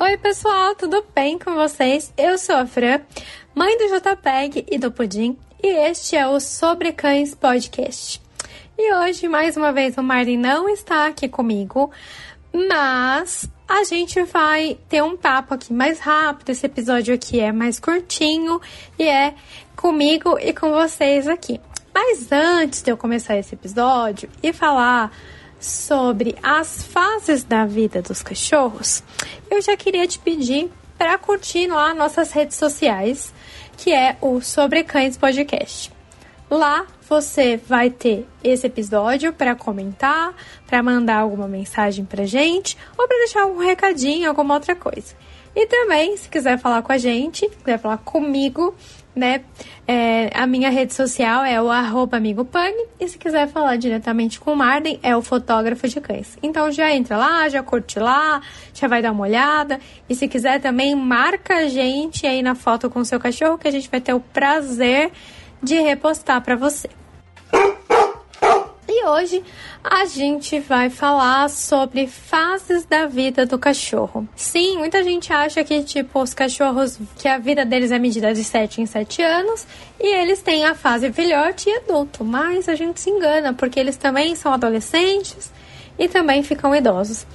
Oi, pessoal, tudo bem com vocês? Eu sou a Fran, mãe do JPEG e do Pudim, e este é o Sobre Cães Podcast. E hoje, mais uma vez, o Marlin não está aqui comigo, mas a gente vai ter um papo aqui mais rápido. Esse episódio aqui é mais curtinho e é comigo e com vocês aqui. Mas antes de eu começar esse episódio e falar sobre as fases da vida dos cachorros, eu já queria te pedir para curtir lá nossas redes sociais, que é o Sobre Cães Podcast. Lá você vai ter esse episódio para comentar, para mandar alguma mensagem para gente ou para deixar um recadinho, alguma outra coisa. E também, se quiser falar com a gente, quiser falar comigo, né? É, a minha rede social é o arroba amigopug e se quiser falar diretamente com o Marden, é o fotógrafo de cães. Então já entra lá, já curte lá, já vai dar uma olhada. E se quiser também, marca a gente aí na foto com o seu cachorro que a gente vai ter o prazer de repostar para você. Hoje a gente vai falar sobre fases da vida do cachorro. Sim, muita gente acha que, tipo, os cachorros, que a vida deles é medida de 7 em 7 anos e eles têm a fase filhote e adulto, mas a gente se engana, porque eles também são adolescentes e também ficam idosos.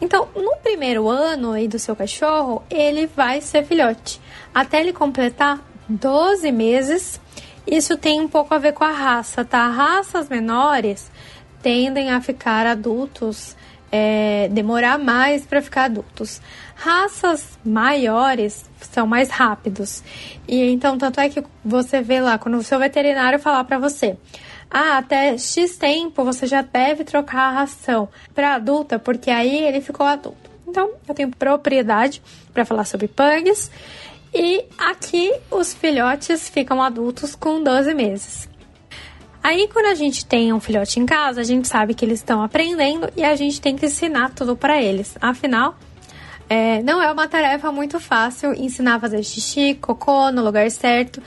Então, no primeiro ano aí do seu cachorro, ele vai ser filhote, até ele completar 12 meses isso tem um pouco a ver com a raça, tá? Raças menores tendem a ficar adultos, é, demorar mais para ficar adultos. Raças maiores são mais rápidos. E então, tanto é que você vê lá, quando o seu veterinário falar para você, ah, até X tempo você já deve trocar a ração para adulta, porque aí ele ficou adulto. Então, eu tenho propriedade para falar sobre pugs e aqui os filhotes ficam adultos com 12 meses. Aí, quando a gente tem um filhote em casa, a gente sabe que eles estão aprendendo e a gente tem que ensinar tudo para eles. Afinal, é, não é uma tarefa muito fácil ensinar a fazer xixi, cocô no lugar certo.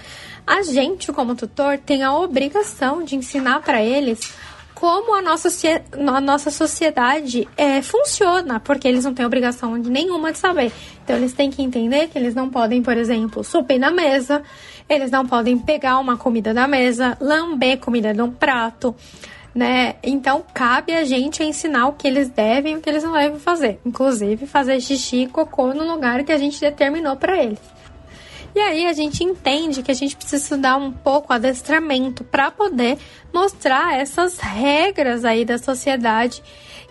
A gente, como tutor, tem a obrigação de ensinar para eles como a nossa, a nossa sociedade é, funciona, porque eles não têm obrigação nenhuma de saber. Então, eles têm que entender que eles não podem, por exemplo, subir na mesa, eles não podem pegar uma comida da mesa, lamber comida de um prato, né? Então, cabe a gente ensinar o que eles devem e o que eles não devem fazer. Inclusive, fazer xixi e cocô no lugar que a gente determinou para eles. E aí a gente entende que a gente precisa estudar um pouco adestramento para poder mostrar essas regras aí da sociedade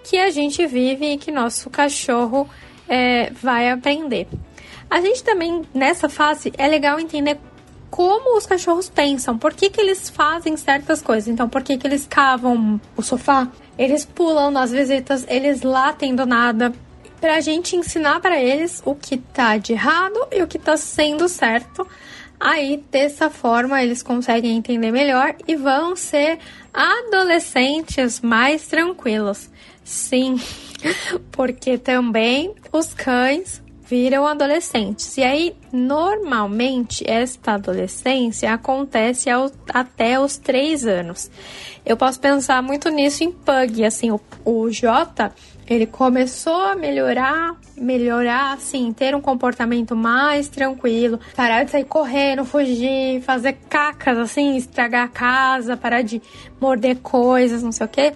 que a gente vive e que nosso cachorro é, vai aprender. A gente também, nessa fase, é legal entender como os cachorros pensam, por que, que eles fazem certas coisas. Então, por que, que eles cavam o sofá, eles pulam nas visitas, eles latem do nada, para a gente ensinar para eles o que tá de errado e o que tá sendo certo. Aí, dessa forma, eles conseguem entender melhor e vão ser adolescentes mais tranquilos. Sim, porque também os cães viram adolescentes. E aí, normalmente, esta adolescência acontece ao, até os três anos. Eu posso pensar muito nisso em Pug. Assim, o, o Jota ele começou a melhorar, melhorar, assim, ter um comportamento mais tranquilo, parar de sair correndo, fugir, fazer cacas, assim, estragar a casa, parar de morder coisas, não sei o quê.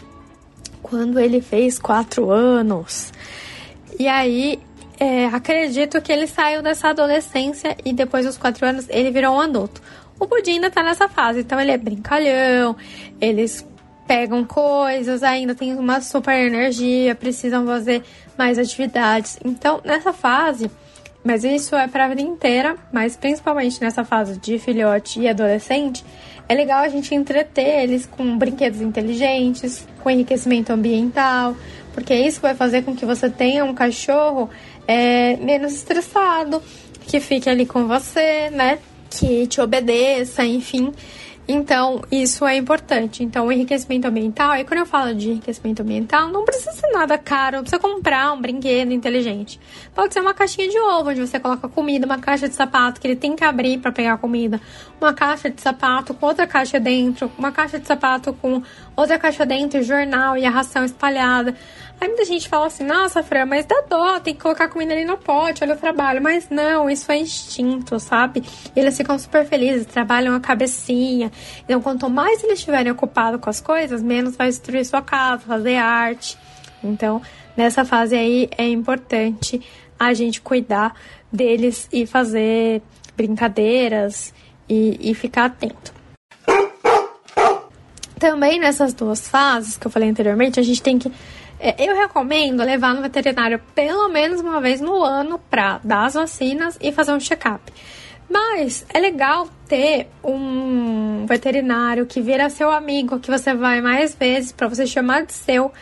Quando ele fez quatro anos. E aí, é, acredito que ele saiu dessa adolescência e depois dos quatro anos ele virou um adulto. O Pudim ainda tá nessa fase, então ele é brincalhão, eles pegam coisas, ainda tem uma super energia, precisam fazer mais atividades. Então, nessa fase, mas isso é para a vida inteira, mas principalmente nessa fase de filhote e adolescente, é legal a gente entreter eles com brinquedos inteligentes, com enriquecimento ambiental, porque isso vai fazer com que você tenha um cachorro é, menos estressado, que fique ali com você, né? Que te obedeça, enfim. Então, isso é importante. Então, o enriquecimento ambiental, e quando eu falo de enriquecimento ambiental, não precisa ser nada caro, não precisa comprar um brinquedo inteligente. Pode ser uma caixinha de ovo, onde você coloca comida, uma caixa de sapato que ele tem que abrir para pegar comida, uma caixa de sapato com outra caixa dentro, uma caixa de sapato com outra caixa dentro, jornal e a ração espalhada. Aí muita gente fala assim, nossa, Fran, mas dá dó, tem que colocar comida ali no pote, olha o trabalho. Mas não, isso é instinto, sabe? Eles ficam super felizes, trabalham a cabecinha. Então, quanto mais eles estiverem ocupados com as coisas, menos vai destruir sua casa, fazer arte. Então, nessa fase aí é importante a gente cuidar deles e fazer brincadeiras e, e ficar atento. Também nessas duas fases que eu falei anteriormente, a gente tem que eu recomendo levar no veterinário pelo menos uma vez no ano para dar as vacinas e fazer um check-up. Mas é legal ter um veterinário que vira seu amigo, que você vai mais vezes para você chamar de seu.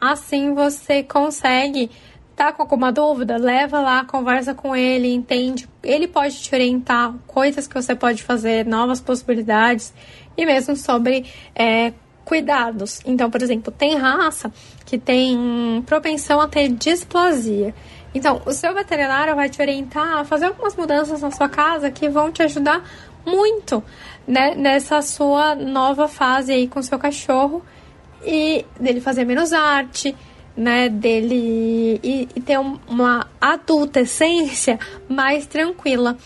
Assim você consegue tá com alguma dúvida, leva lá, conversa com ele, entende. Ele pode te orientar coisas que você pode fazer, novas possibilidades e mesmo sobre é, cuidados. Então, por exemplo, tem raça que tem propensão a ter displasia. Então, o seu veterinário vai te orientar a fazer algumas mudanças na sua casa que vão te ajudar muito né, nessa sua nova fase aí com o seu cachorro e dele fazer menos arte, né, dele e, e ter uma adultescência mais tranquila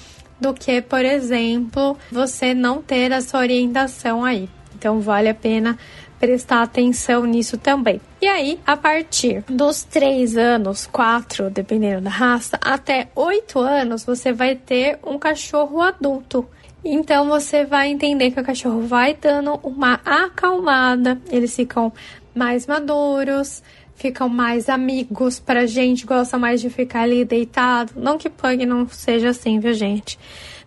do que, por exemplo, você não ter essa orientação aí. Então vale a pena prestar atenção nisso também. E aí, a partir dos 3 anos, 4, dependendo da raça, até 8 anos, você vai ter um cachorro adulto. Então você vai entender que o cachorro vai dando uma acalmada, eles ficam mais maduros, ficam mais amigos pra gente, gosta mais de ficar ali deitado. Não que pug não seja assim, viu, gente?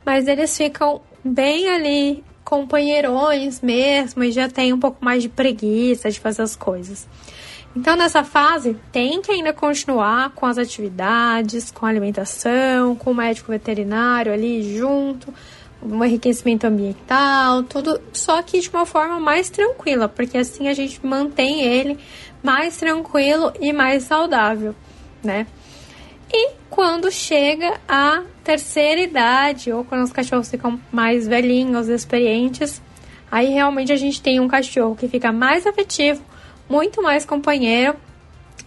Mas eles ficam bem ali, companheirões mesmo, e já tem um pouco mais de preguiça de fazer as coisas. Então, nessa fase, tem que ainda continuar com as atividades, com a alimentação, com o médico veterinário ali junto, um enriquecimento ambiental, tudo, só que de uma forma mais tranquila, porque assim a gente mantém ele mais tranquilo e mais saudável, né? E quando chega a terceira idade, ou quando os cachorros ficam mais velhinhos, experientes, aí realmente a gente tem um cachorro que fica mais afetivo, muito mais companheiro,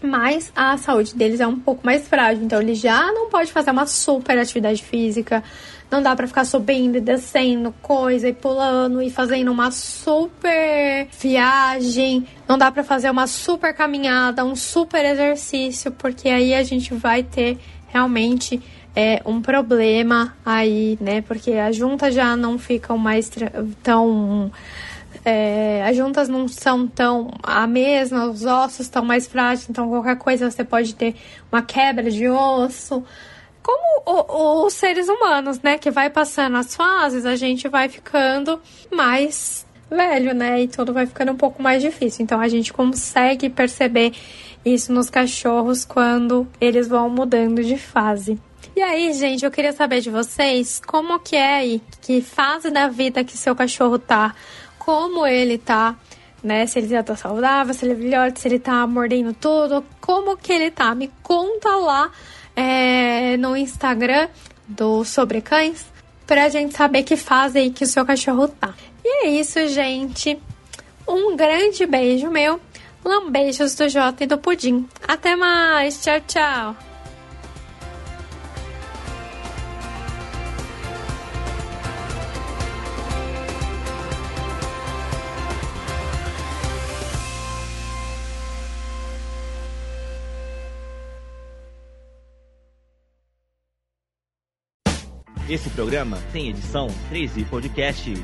mas a saúde deles é um pouco mais frágil. Então ele já não pode fazer uma super atividade física, não dá para ficar subindo e descendo coisa e pulando e fazendo uma super viagem. Não dá para fazer uma super caminhada, um super exercício, porque aí a gente vai ter realmente é, um problema aí, né? Porque as juntas já não ficam mais tão. É, as juntas não são tão a mesma, os ossos estão mais frágeis, então qualquer coisa você pode ter uma quebra de osso como os seres humanos, né? Que vai passando as fases, a gente vai ficando mais velho, né? E tudo vai ficando um pouco mais difícil. Então a gente consegue perceber isso nos cachorros quando eles vão mudando de fase. E aí, gente, eu queria saber de vocês como que é aí, que fase da vida que seu cachorro tá, como ele tá, né? Se ele já tá saudável, se ele é filhote, se ele tá mordendo tudo, como que ele tá? Me conta lá é, no Instagram do Sobre Cães pra gente saber que fase aí que o seu cachorro tá. E é isso, gente. Um grande beijo meu. Lambejos do Jota e do Pudim. Até mais. Tchau, tchau. Esse programa tem edição 13 Podcasts.